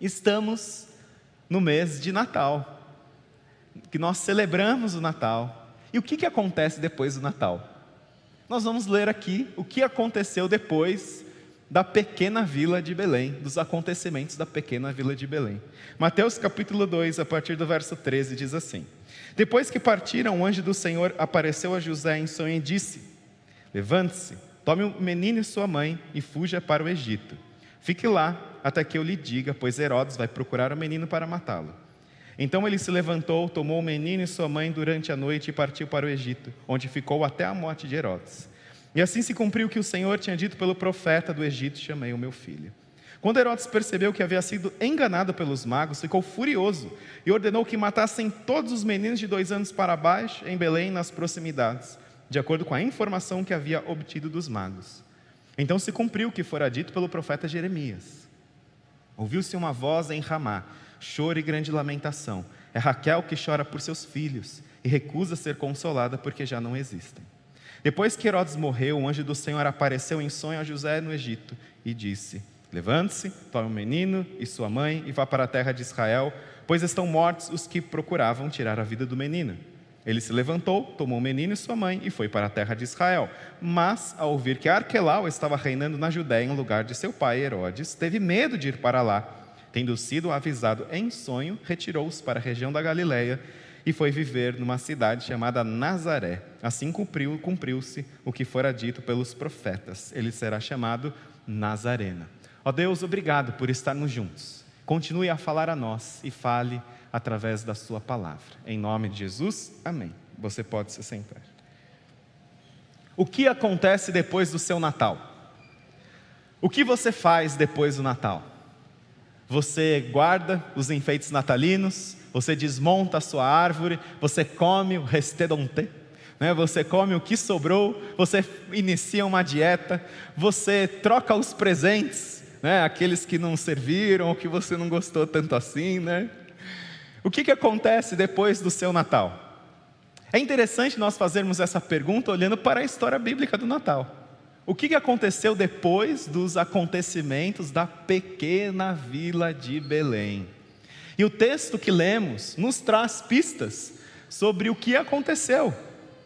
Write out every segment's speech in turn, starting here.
Estamos no mês de Natal, que nós celebramos o Natal. E o que, que acontece depois do Natal? Nós vamos ler aqui o que aconteceu depois da pequena vila de Belém, dos acontecimentos da pequena vila de Belém. Mateus capítulo 2, a partir do verso 13, diz assim: Depois que partiram, o anjo do Senhor apareceu a José em sonho e disse: Levante-se, tome o menino e sua mãe e fuja para o Egito. Fique lá até que eu lhe diga, pois Herodes vai procurar o menino para matá-lo. Então ele se levantou, tomou o menino e sua mãe durante a noite e partiu para o Egito, onde ficou até a morte de Herodes. E assim se cumpriu o que o Senhor tinha dito pelo profeta do Egito: chamei o meu filho. Quando Herodes percebeu que havia sido enganado pelos magos, ficou furioso e ordenou que matassem todos os meninos de dois anos para baixo em Belém, nas proximidades, de acordo com a informação que havia obtido dos magos. Então se cumpriu o que fora dito pelo profeta Jeremias. Ouviu-se uma voz em Ramá, choro e grande lamentação. É Raquel que chora por seus filhos e recusa ser consolada porque já não existem. Depois que Herodes morreu, o anjo do Senhor apareceu em sonho a José no Egito e disse: Levante-se, tome o menino e sua mãe e vá para a terra de Israel, pois estão mortos os que procuravam tirar a vida do menino. Ele se levantou, tomou o menino e sua mãe e foi para a terra de Israel. Mas, ao ouvir que Arquelau estava reinando na Judéia em lugar de seu pai Herodes, teve medo de ir para lá. Tendo sido avisado em sonho, retirou-se para a região da Galiléia e foi viver numa cidade chamada Nazaré. Assim cumpriu, cumpriu-se o que fora dito pelos profetas. Ele será chamado Nazarena. Ó Deus, obrigado por estarmos juntos. Continue a falar a nós e fale através da sua palavra. Em nome de Jesus, amém. Você pode se sentar. O que acontece depois do seu Natal? O que você faz depois do Natal? Você guarda os enfeites natalinos, você desmonta a sua árvore, você come o restedonte, né? você come o que sobrou, você inicia uma dieta, você troca os presentes, né? aqueles que não serviram ou que você não gostou tanto assim. Né? O que, que acontece depois do seu Natal? É interessante nós fazermos essa pergunta olhando para a história bíblica do Natal. O que aconteceu depois dos acontecimentos da pequena vila de Belém? E o texto que lemos nos traz pistas sobre o que aconteceu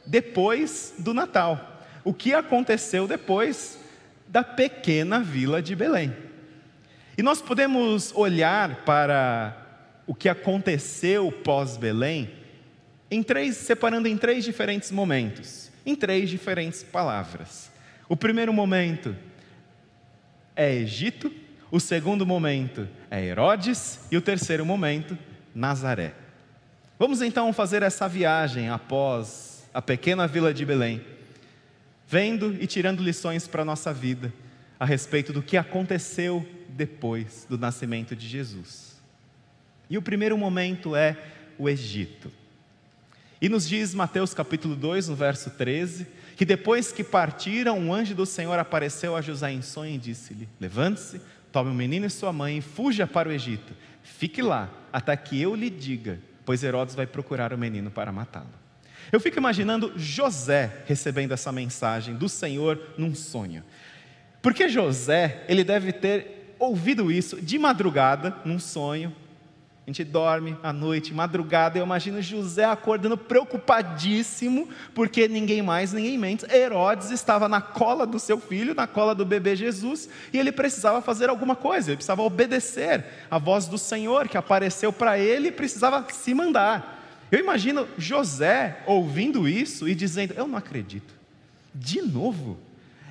depois do Natal. O que aconteceu depois da pequena vila de Belém. E nós podemos olhar para o que aconteceu pós-Belém em três, separando em três diferentes momentos, em três diferentes palavras. O primeiro momento é Egito, o segundo momento é Herodes e o terceiro momento, Nazaré. Vamos então fazer essa viagem após a pequena vila de Belém, vendo e tirando lições para a nossa vida a respeito do que aconteceu depois do nascimento de Jesus. E o primeiro momento é o Egito. E nos diz Mateus capítulo 2, no verso 13, que depois que partiram, um anjo do Senhor apareceu a José em sonho e disse-lhe: Levante-se, Tome o menino e sua mãe e fuja para o Egito. Fique lá até que eu lhe diga, pois Herodes vai procurar o menino para matá-lo. Eu fico imaginando José recebendo essa mensagem do Senhor num sonho. Porque José, ele deve ter ouvido isso de madrugada, num sonho, a gente dorme à noite, madrugada, eu imagino José acordando preocupadíssimo, porque ninguém mais, ninguém menos, Herodes estava na cola do seu filho, na cola do bebê Jesus, e ele precisava fazer alguma coisa, ele precisava obedecer a voz do Senhor que apareceu para ele e precisava se mandar. Eu imagino José ouvindo isso e dizendo: Eu não acredito, de novo,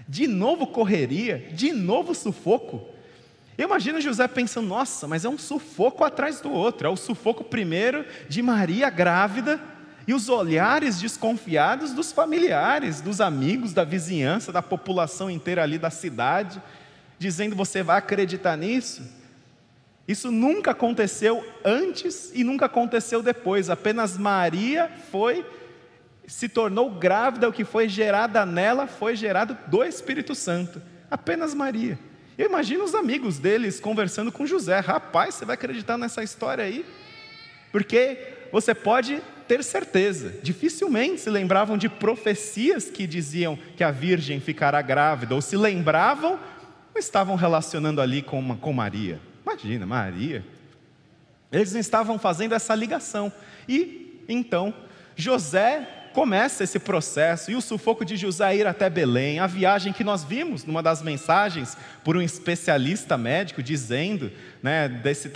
de novo correria, de novo sufoco. Eu imagino José pensando: nossa, mas é um sufoco atrás do outro. É o sufoco primeiro de Maria grávida e os olhares desconfiados dos familiares, dos amigos, da vizinhança, da população inteira ali da cidade, dizendo: você vai acreditar nisso? Isso nunca aconteceu antes e nunca aconteceu depois. Apenas Maria foi, se tornou grávida, o que foi gerada nela foi gerado do Espírito Santo. Apenas Maria. Eu imagino os amigos deles conversando com José: rapaz, você vai acreditar nessa história aí? Porque você pode ter certeza, dificilmente se lembravam de profecias que diziam que a virgem ficará grávida, ou se lembravam, estavam relacionando ali com, uma, com Maria. Imagina, Maria, Eles estavam fazendo essa ligação. E então José começa esse processo e o sufoco de José ir até Belém, a viagem que nós vimos numa das mensagens por um especialista médico dizendo né, desse,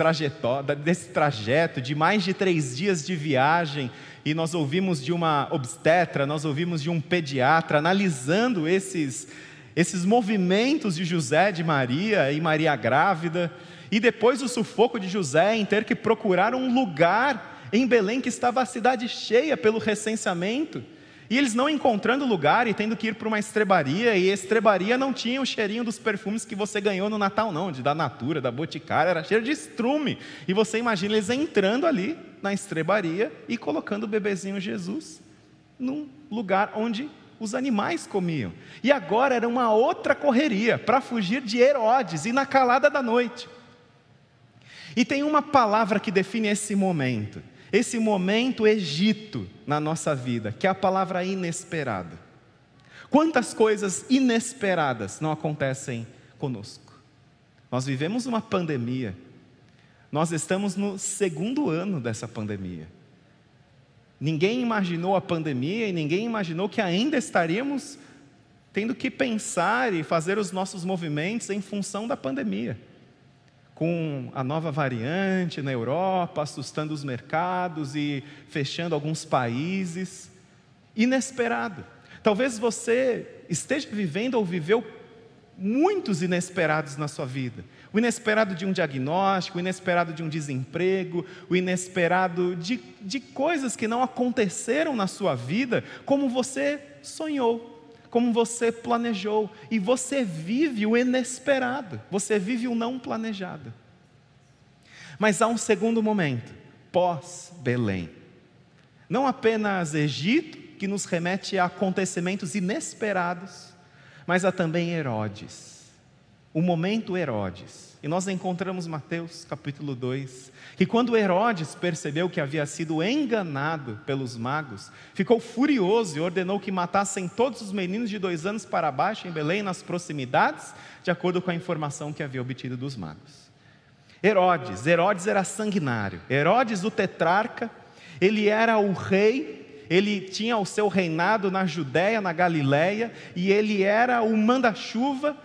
desse trajeto de mais de três dias de viagem e nós ouvimos de uma obstetra, nós ouvimos de um pediatra analisando esses, esses movimentos de José, de Maria e Maria grávida, e depois o sufoco de José em ter que procurar um lugar em Belém que estava a cidade cheia pelo recenseamento. E eles não encontrando lugar e tendo que ir para uma estrebaria, e a estrebaria não tinha o cheirinho dos perfumes que você ganhou no Natal, não, de da Natura, da Boticária, era cheiro de estrume. E você imagina eles entrando ali na estrebaria e colocando o bebezinho Jesus num lugar onde os animais comiam. E agora era uma outra correria para fugir de Herodes e na calada da noite. E tem uma palavra que define esse momento esse momento Egito na nossa vida, que é a palavra inesperada. Quantas coisas inesperadas não acontecem conosco? Nós vivemos uma pandemia, nós estamos no segundo ano dessa pandemia. Ninguém imaginou a pandemia e ninguém imaginou que ainda estaríamos tendo que pensar e fazer os nossos movimentos em função da pandemia com a nova variante na Europa, assustando os mercados e fechando alguns países. Inesperado. Talvez você esteja vivendo ou viveu muitos inesperados na sua vida. O inesperado de um diagnóstico, o inesperado de um desemprego, o inesperado de, de coisas que não aconteceram na sua vida como você sonhou como você planejou, e você vive o inesperado, você vive o não planejado. Mas há um segundo momento, pós-Belém. Não apenas Egito, que nos remete a acontecimentos inesperados, mas há também Herodes. O momento Herodes. E nós encontramos Mateus capítulo 2, que quando Herodes percebeu que havia sido enganado pelos magos, ficou furioso e ordenou que matassem todos os meninos de dois anos para baixo em Belém, nas proximidades, de acordo com a informação que havia obtido dos magos. Herodes, Herodes era sanguinário. Herodes, o tetrarca, ele era o rei, ele tinha o seu reinado na Judéia, na Galiléia, e ele era o manda-chuva,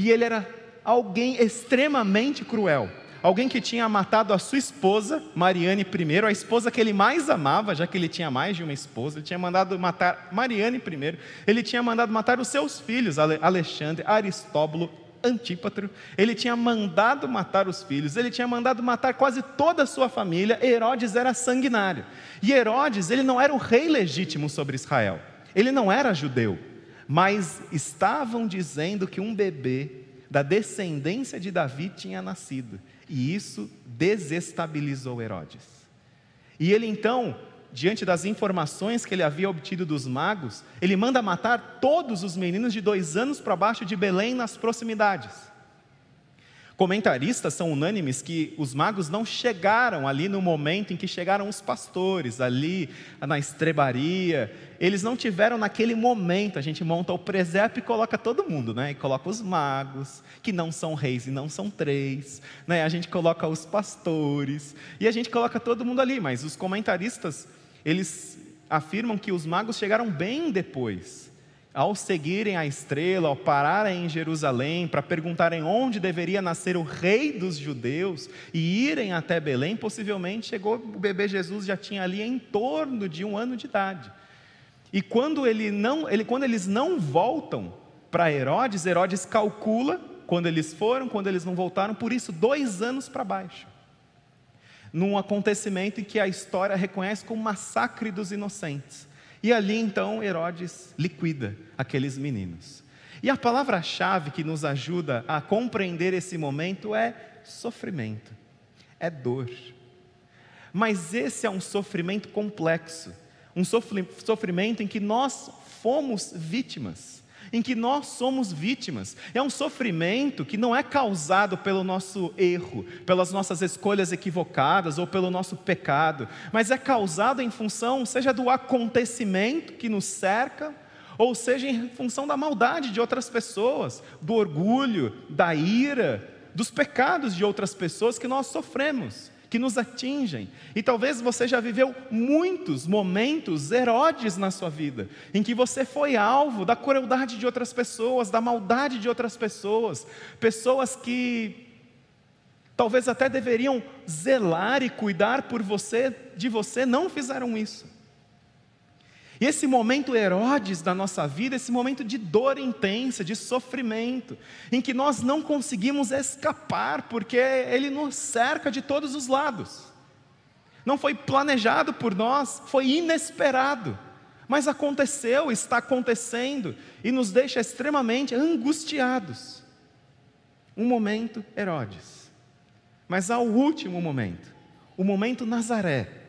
e ele era alguém extremamente cruel. Alguém que tinha matado a sua esposa, Mariane I, a esposa que ele mais amava, já que ele tinha mais de uma esposa, ele tinha mandado matar Mariane I, ele tinha mandado matar os seus filhos, Alexandre, Aristóbulo, Antípatro, ele tinha mandado matar os filhos, ele tinha mandado matar quase toda a sua família, Herodes era sanguinário. E Herodes, ele não era o rei legítimo sobre Israel, ele não era judeu, mas estavam dizendo que um bebê da descendência de Davi tinha nascido, e isso desestabilizou Herodes. E ele então, diante das informações que ele havia obtido dos magos, ele manda matar todos os meninos de dois anos para baixo de Belém nas proximidades. Comentaristas são unânimes que os magos não chegaram ali no momento em que chegaram os pastores, ali na estrebaria. Eles não tiveram naquele momento. A gente monta o presépio e coloca todo mundo, né? E coloca os magos, que não são reis e não são três. Né? A gente coloca os pastores e a gente coloca todo mundo ali. Mas os comentaristas, eles afirmam que os magos chegaram bem depois ao seguirem a estrela, ao pararem em Jerusalém para perguntarem onde deveria nascer o rei dos judeus e irem até Belém, possivelmente chegou o bebê Jesus já tinha ali em torno de um ano de idade. E quando, ele não, ele, quando eles não voltam para Herodes, Herodes calcula quando eles foram, quando eles não voltaram, por isso dois anos para baixo. Num acontecimento em que a história reconhece como massacre dos inocentes. E ali então Herodes liquida aqueles meninos. E a palavra-chave que nos ajuda a compreender esse momento é sofrimento, é dor. Mas esse é um sofrimento complexo, um sofrimento em que nós fomos vítimas em que nós somos vítimas. É um sofrimento que não é causado pelo nosso erro, pelas nossas escolhas equivocadas ou pelo nosso pecado, mas é causado em função, seja do acontecimento que nos cerca, ou seja em função da maldade de outras pessoas, do orgulho, da ira, dos pecados de outras pessoas que nós sofremos que nos atingem. E talvez você já viveu muitos momentos Herodes na sua vida, em que você foi alvo da crueldade de outras pessoas, da maldade de outras pessoas, pessoas que talvez até deveriam zelar e cuidar por você, de você, não fizeram isso. E esse momento Herodes da nossa vida, esse momento de dor intensa, de sofrimento, em que nós não conseguimos escapar, porque ele nos cerca de todos os lados. Não foi planejado por nós, foi inesperado. Mas aconteceu, está acontecendo e nos deixa extremamente angustiados. Um momento Herodes. Mas há o último momento, o momento Nazaré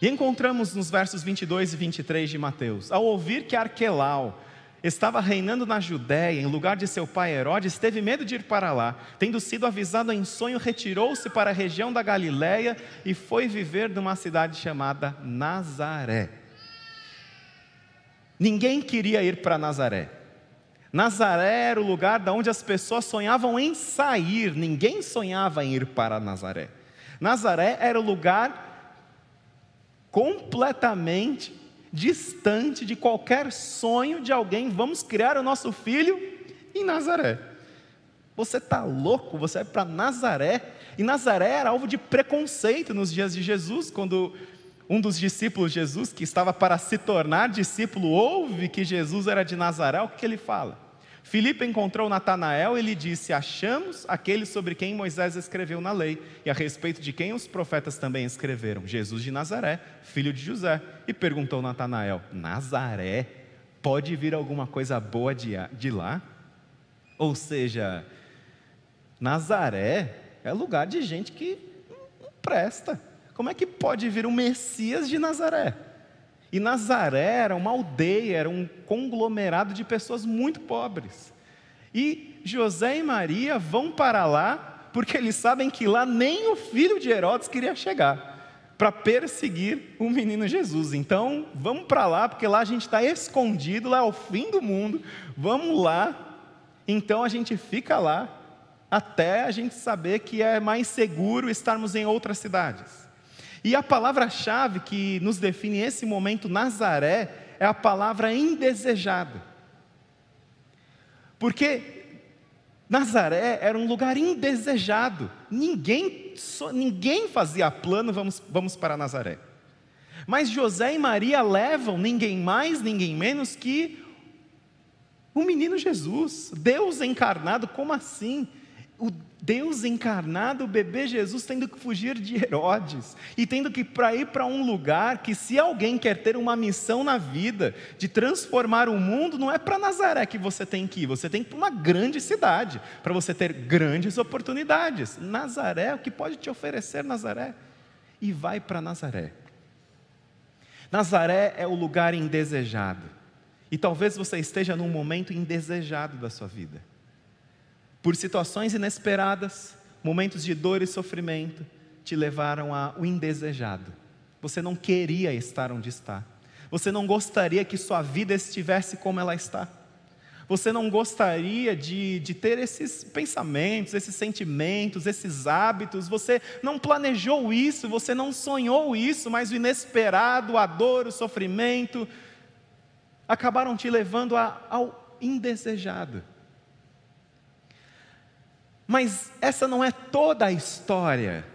e encontramos nos versos 22 e 23 de Mateus: ao ouvir que Arquelau estava reinando na Judéia, em lugar de seu pai Herodes, teve medo de ir para lá. Tendo sido avisado em sonho, retirou-se para a região da Galiléia e foi viver numa cidade chamada Nazaré. Ninguém queria ir para Nazaré. Nazaré era o lugar de onde as pessoas sonhavam em sair, ninguém sonhava em ir para Nazaré. Nazaré era o lugar completamente distante de qualquer sonho de alguém. Vamos criar o nosso filho em Nazaré. Você está louco? Você vai para Nazaré? E Nazaré era alvo de preconceito nos dias de Jesus, quando um dos discípulos de Jesus, que estava para se tornar discípulo, ouve que Jesus era de Nazaré, o que ele fala? Filipe encontrou Natanael e lhe disse: Achamos aquele sobre quem Moisés escreveu na lei, e a respeito de quem os profetas também escreveram, Jesus de Nazaré, filho de José. E perguntou Natanael: Nazaré? Pode vir alguma coisa boa de, lá? Ou seja, Nazaré é lugar de gente que não presta. Como é que pode vir o Messias de Nazaré? E Nazaré era uma aldeia, era um conglomerado de pessoas muito pobres. E José e Maria vão para lá, porque eles sabem que lá nem o filho de Herodes queria chegar para perseguir o menino Jesus. Então, vamos para lá, porque lá a gente está escondido, lá é o fim do mundo. Vamos lá. Então a gente fica lá até a gente saber que é mais seguro estarmos em outras cidades. E a palavra-chave que nos define esse momento, Nazaré, é a palavra indesejado. Porque Nazaré era um lugar indesejado. Ninguém, ninguém fazia plano, vamos, vamos para Nazaré. Mas José e Maria levam ninguém mais, ninguém menos que o menino Jesus, Deus encarnado, como assim? O Deus encarnado, o bebê Jesus, tendo que fugir de Herodes e tendo que ir para um lugar que, se alguém quer ter uma missão na vida de transformar o mundo, não é para Nazaré que você tem que ir, você tem que ir para uma grande cidade para você ter grandes oportunidades. Nazaré, o que pode te oferecer Nazaré? E vai para Nazaré. Nazaré é o lugar indesejado. E talvez você esteja num momento indesejado da sua vida por situações inesperadas, momentos de dor e sofrimento, te levaram ao indesejado. Você não queria estar onde está. Você não gostaria que sua vida estivesse como ela está. Você não gostaria de, de ter esses pensamentos, esses sentimentos, esses hábitos. Você não planejou isso, você não sonhou isso, mas o inesperado, a dor, o sofrimento, acabaram te levando a, ao indesejado. Mas essa não é toda a história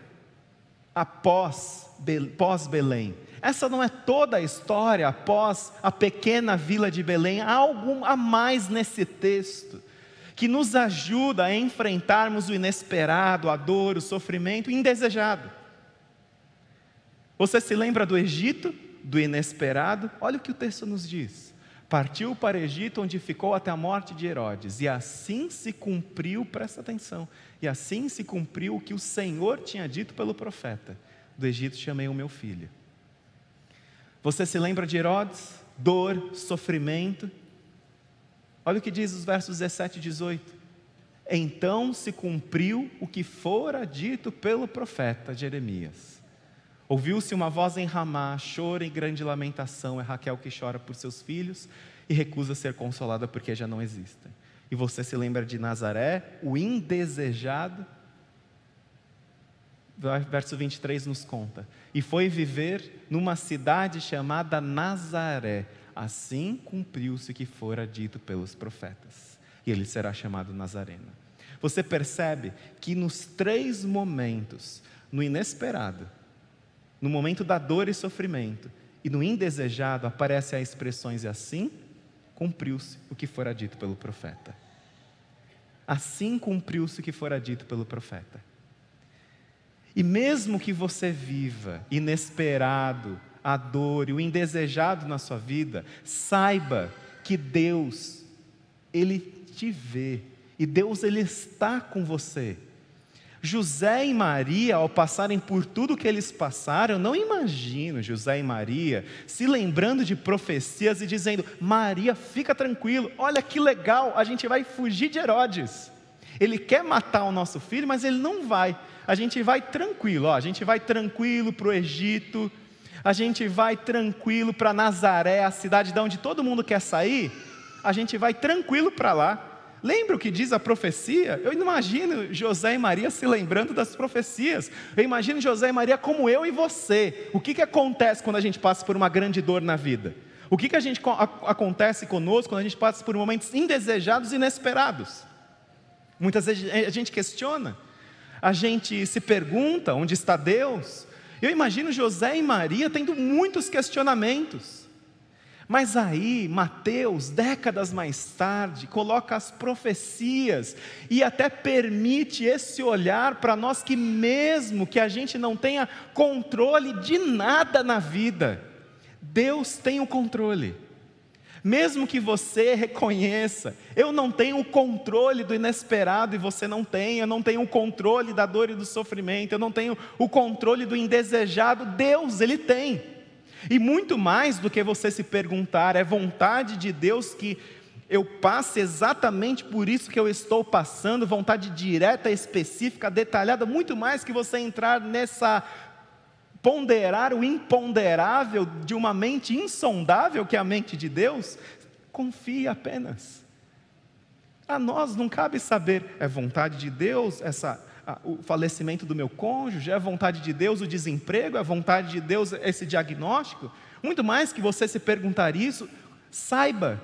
após pós-Belém. Essa não é toda a história após a pequena vila de Belém. Há algo a mais nesse texto que nos ajuda a enfrentarmos o inesperado, a dor, o sofrimento indesejado. Você se lembra do Egito, do inesperado? Olha o que o texto nos diz. Partiu para Egito, onde ficou até a morte de Herodes, e assim se cumpriu, presta atenção, e assim se cumpriu o que o Senhor tinha dito pelo profeta: Do Egito chamei o meu filho. Você se lembra de Herodes? Dor, sofrimento. Olha o que diz os versos 17 e 18. Então se cumpriu o que fora dito pelo profeta Jeremias. Ouviu-se uma voz em Ramá, choro e grande lamentação. É Raquel que chora por seus filhos e recusa ser consolada porque já não existem. E você se lembra de Nazaré, o indesejado? verso 23 nos conta. E foi viver numa cidade chamada Nazaré. Assim cumpriu-se o que fora dito pelos profetas. E ele será chamado Nazareno. Você percebe que nos três momentos, no inesperado, no momento da dor e sofrimento e no indesejado, aparecem as expressões e assim cumpriu-se o que fora dito pelo profeta. Assim cumpriu-se o que fora dito pelo profeta. E mesmo que você viva inesperado, a dor e o indesejado na sua vida, saiba que Deus, Ele te vê e Deus, Ele está com você. José e Maria, ao passarem por tudo que eles passaram, eu não imagino José e Maria se lembrando de profecias e dizendo: Maria, fica tranquilo, olha que legal, a gente vai fugir de Herodes. Ele quer matar o nosso filho, mas ele não vai. A gente vai tranquilo, ó, a gente vai tranquilo para o Egito, a gente vai tranquilo para Nazaré, a cidade de onde todo mundo quer sair, a gente vai tranquilo para lá. Lembra o que diz a profecia? Eu imagino José e Maria se lembrando das profecias. Eu imagino José e Maria como eu e você. O que, que acontece quando a gente passa por uma grande dor na vida? O que, que a gente, a, acontece conosco quando a gente passa por momentos indesejados e inesperados? Muitas vezes a gente questiona, a gente se pergunta onde está Deus. Eu imagino José e Maria tendo muitos questionamentos. Mas aí, Mateus, décadas mais tarde, coloca as profecias e até permite esse olhar para nós que, mesmo que a gente não tenha controle de nada na vida, Deus tem o controle. Mesmo que você reconheça, eu não tenho o controle do inesperado e você não tem, eu não tenho o controle da dor e do sofrimento, eu não tenho o controle do indesejado, Deus, Ele tem. E muito mais do que você se perguntar, é vontade de Deus que eu passe exatamente por isso que eu estou passando, vontade direta, específica, detalhada, muito mais que você entrar nessa ponderar o imponderável de uma mente insondável que é a mente de Deus, confie apenas. A nós não cabe saber, é vontade de Deus essa o falecimento do meu cônjuge, é vontade de Deus o desemprego, é vontade de Deus esse diagnóstico. Muito mais que você se perguntar isso, saiba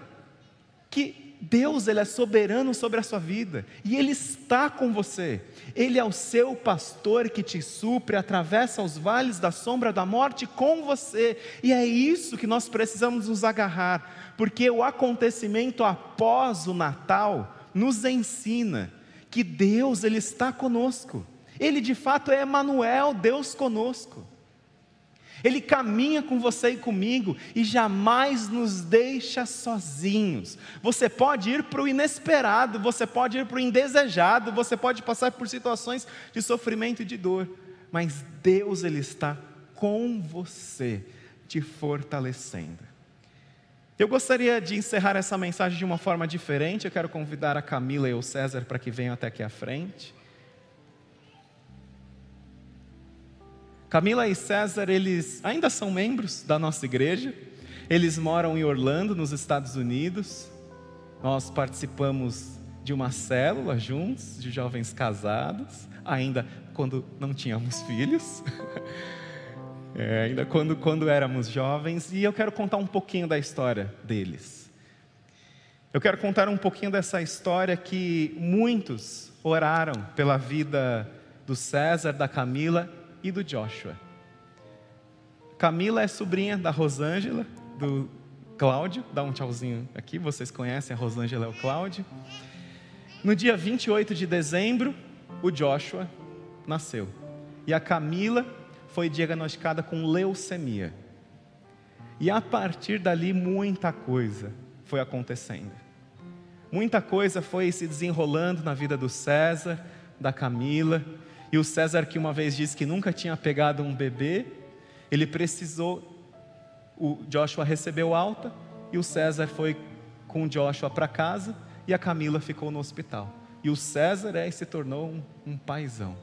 que Deus ele é soberano sobre a sua vida e Ele está com você. Ele é o seu pastor que te supre, atravessa os vales da sombra da morte com você. E é isso que nós precisamos nos agarrar, porque o acontecimento após o Natal nos ensina que Deus ele está conosco. Ele de fato é Emanuel, Deus conosco. Ele caminha com você e comigo e jamais nos deixa sozinhos. Você pode ir para o inesperado, você pode ir para o indesejado, você pode passar por situações de sofrimento e de dor, mas Deus ele está com você, te fortalecendo. Eu gostaria de encerrar essa mensagem de uma forma diferente. Eu quero convidar a Camila e o César para que venham até aqui à frente. Camila e César, eles ainda são membros da nossa igreja. Eles moram em Orlando, nos Estados Unidos. Nós participamos de uma célula juntos, de jovens casados, ainda quando não tínhamos filhos. é, ainda quando, quando éramos jovens, e eu quero contar um pouquinho da história deles. Eu quero contar um pouquinho dessa história que muitos oraram pela vida do César, da Camila e do Joshua. Camila é sobrinha da Rosângela, do Cláudio, dá um tchauzinho aqui, vocês conhecem a Rosângela e o Cláudio. No dia 28 de dezembro, o Joshua nasceu. E a Camila foi diagnosticada com leucemia. E a partir dali, muita coisa foi acontecendo. Muita coisa foi se desenrolando na vida do César, da Camila. E o César, que uma vez disse que nunca tinha pegado um bebê, ele precisou. O Joshua recebeu alta e o César foi com o Joshua para casa e a Camila ficou no hospital. E o César é, se tornou um, um paizão.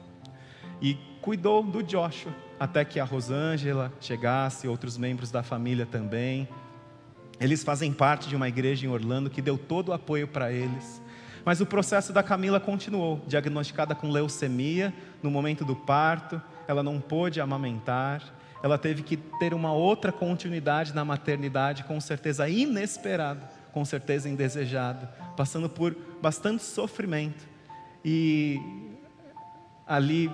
E cuidou do Joshua até que a Rosângela chegasse, outros membros da família também. Eles fazem parte de uma igreja em Orlando que deu todo o apoio para eles. Mas o processo da Camila continuou, diagnosticada com leucemia no momento do parto. ela não pôde amamentar, ela teve que ter uma outra continuidade na maternidade, com certeza inesperada, com certeza indesejada, passando por bastante sofrimento. E ali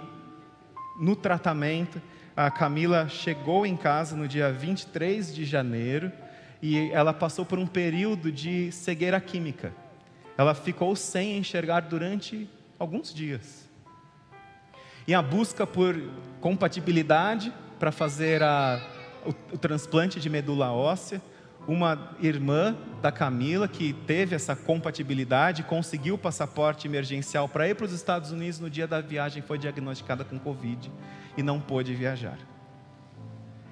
no tratamento, a Camila chegou em casa no dia 23 de janeiro e ela passou por um período de cegueira química. Ela ficou sem enxergar durante alguns dias. E a busca por compatibilidade para fazer a, o, o transplante de medula óssea, uma irmã da Camila que teve essa compatibilidade, conseguiu o passaporte emergencial para ir para os Estados Unidos no dia da viagem, foi diagnosticada com Covid e não pôde viajar.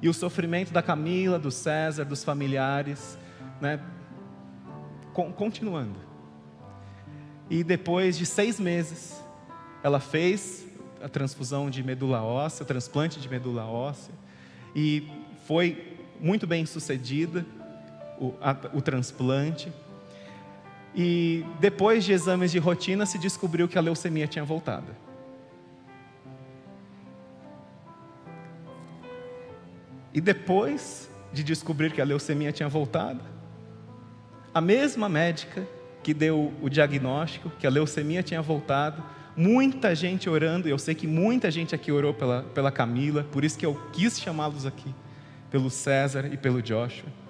E o sofrimento da Camila, do César, dos familiares, né, continuando. E depois de seis meses, ela fez a transfusão de medula óssea, transplante de medula óssea, e foi muito bem sucedida o, a, o transplante. E depois de exames de rotina, se descobriu que a leucemia tinha voltado. E depois de descobrir que a leucemia tinha voltado, a mesma médica que deu o diagnóstico, que a leucemia tinha voltado, muita gente orando, e eu sei que muita gente aqui orou pela, pela Camila, por isso que eu quis chamá-los aqui, pelo César e pelo Joshua.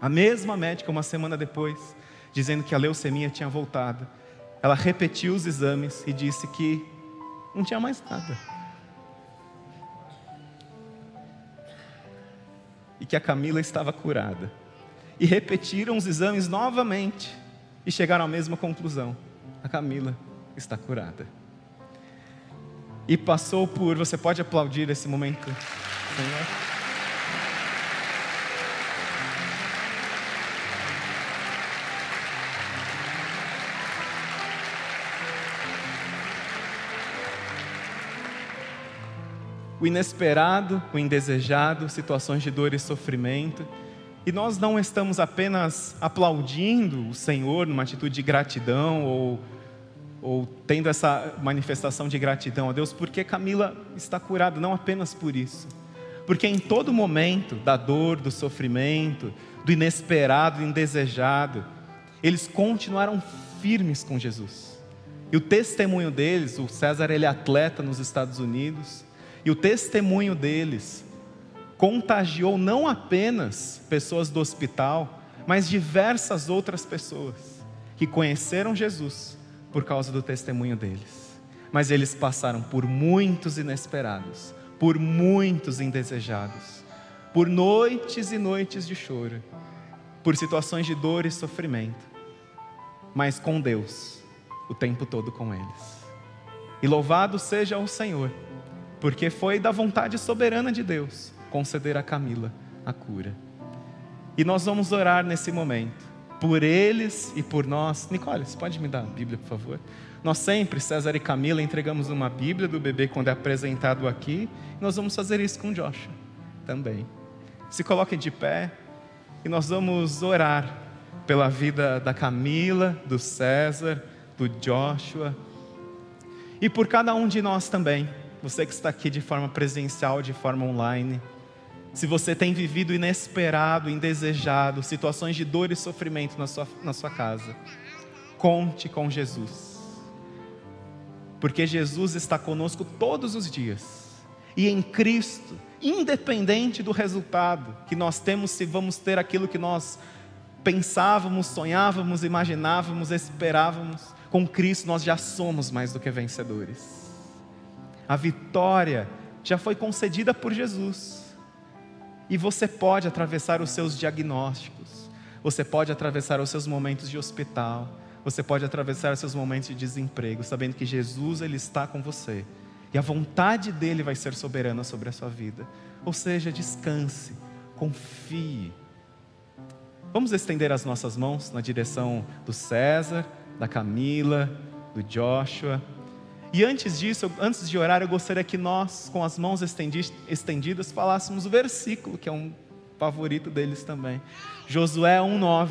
A mesma médica, uma semana depois, dizendo que a leucemia tinha voltado, ela repetiu os exames e disse que não tinha mais nada. E que a Camila estava curada. E repetiram os exames novamente e chegaram à mesma conclusão: a Camila está curada. E passou por, você pode aplaudir esse momento, Senhor? O inesperado, o indesejado, situações de dor e sofrimento. E nós não estamos apenas aplaudindo o Senhor numa atitude de gratidão ou, ou tendo essa manifestação de gratidão a Deus, porque Camila está curada, não apenas por isso. Porque em todo momento da dor, do sofrimento, do inesperado, do indesejado, eles continuaram firmes com Jesus. E o testemunho deles, o César ele é atleta nos Estados Unidos, e o testemunho deles contagiou não apenas pessoas do hospital, mas diversas outras pessoas que conheceram Jesus por causa do testemunho deles. Mas eles passaram por muitos inesperados, por muitos indesejados, por noites e noites de choro, por situações de dor e sofrimento, mas com Deus, o tempo todo com eles. E louvado seja o Senhor porque foi da vontade soberana de Deus conceder a Camila a cura. E nós vamos orar nesse momento, por eles e por nós. Nicole, você pode me dar a Bíblia, por favor? Nós sempre, César e Camila, entregamos uma Bíblia do bebê quando é apresentado aqui. E nós vamos fazer isso com Joshua também. Se coloquem de pé e nós vamos orar pela vida da Camila, do César, do Joshua e por cada um de nós também você que está aqui de forma presencial, de forma online, se você tem vivido inesperado, indesejado, situações de dor e sofrimento na sua, na sua casa, conte com Jesus, porque Jesus está conosco todos os dias, e em Cristo, independente do resultado que nós temos, se vamos ter aquilo que nós pensávamos, sonhávamos, imaginávamos, esperávamos, com Cristo nós já somos mais do que vencedores a vitória já foi concedida por Jesus. E você pode atravessar os seus diagnósticos, você pode atravessar os seus momentos de hospital, você pode atravessar os seus momentos de desemprego, sabendo que Jesus ele está com você. E a vontade dele vai ser soberana sobre a sua vida. Ou seja, descanse, confie. Vamos estender as nossas mãos na direção do César, da Camila, do Joshua. E antes disso, antes de orar, eu gostaria que nós, com as mãos estendidas, falássemos o versículo, que é um favorito deles também. Josué 1,9,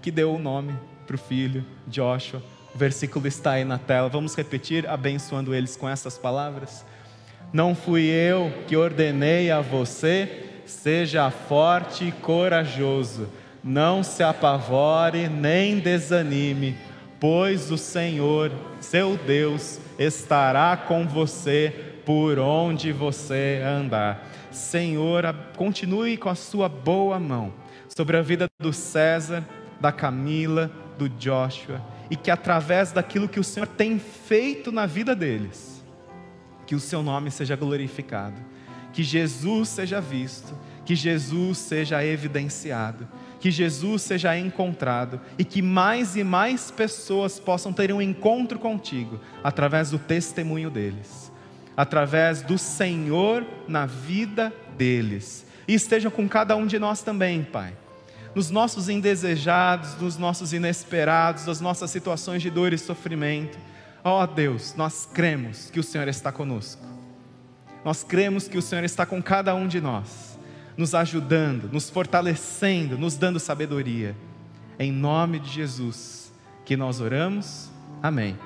que deu o nome para o filho, Joshua. O versículo está aí na tela. Vamos repetir, abençoando eles com essas palavras. Não fui eu que ordenei a você? Seja forte e corajoso, não se apavore nem desanime, pois o Senhor, seu Deus, estará com você por onde você andar. Senhor, continue com a sua boa mão sobre a vida do César, da Camila, do Joshua, e que através daquilo que o Senhor tem feito na vida deles, que o seu nome seja glorificado, que Jesus seja visto, que Jesus seja evidenciado, que Jesus seja encontrado e que mais e mais pessoas possam ter um encontro contigo através do testemunho deles, através do Senhor na vida deles. E esteja com cada um de nós também, Pai nos nossos indesejados, nos nossos inesperados, nas nossas situações de dor e sofrimento. Ó oh, Deus, nós cremos que o Senhor está conosco. Nós cremos que o Senhor está com cada um de nós, nos ajudando, nos fortalecendo, nos dando sabedoria. Em nome de Jesus que nós oramos. Amém.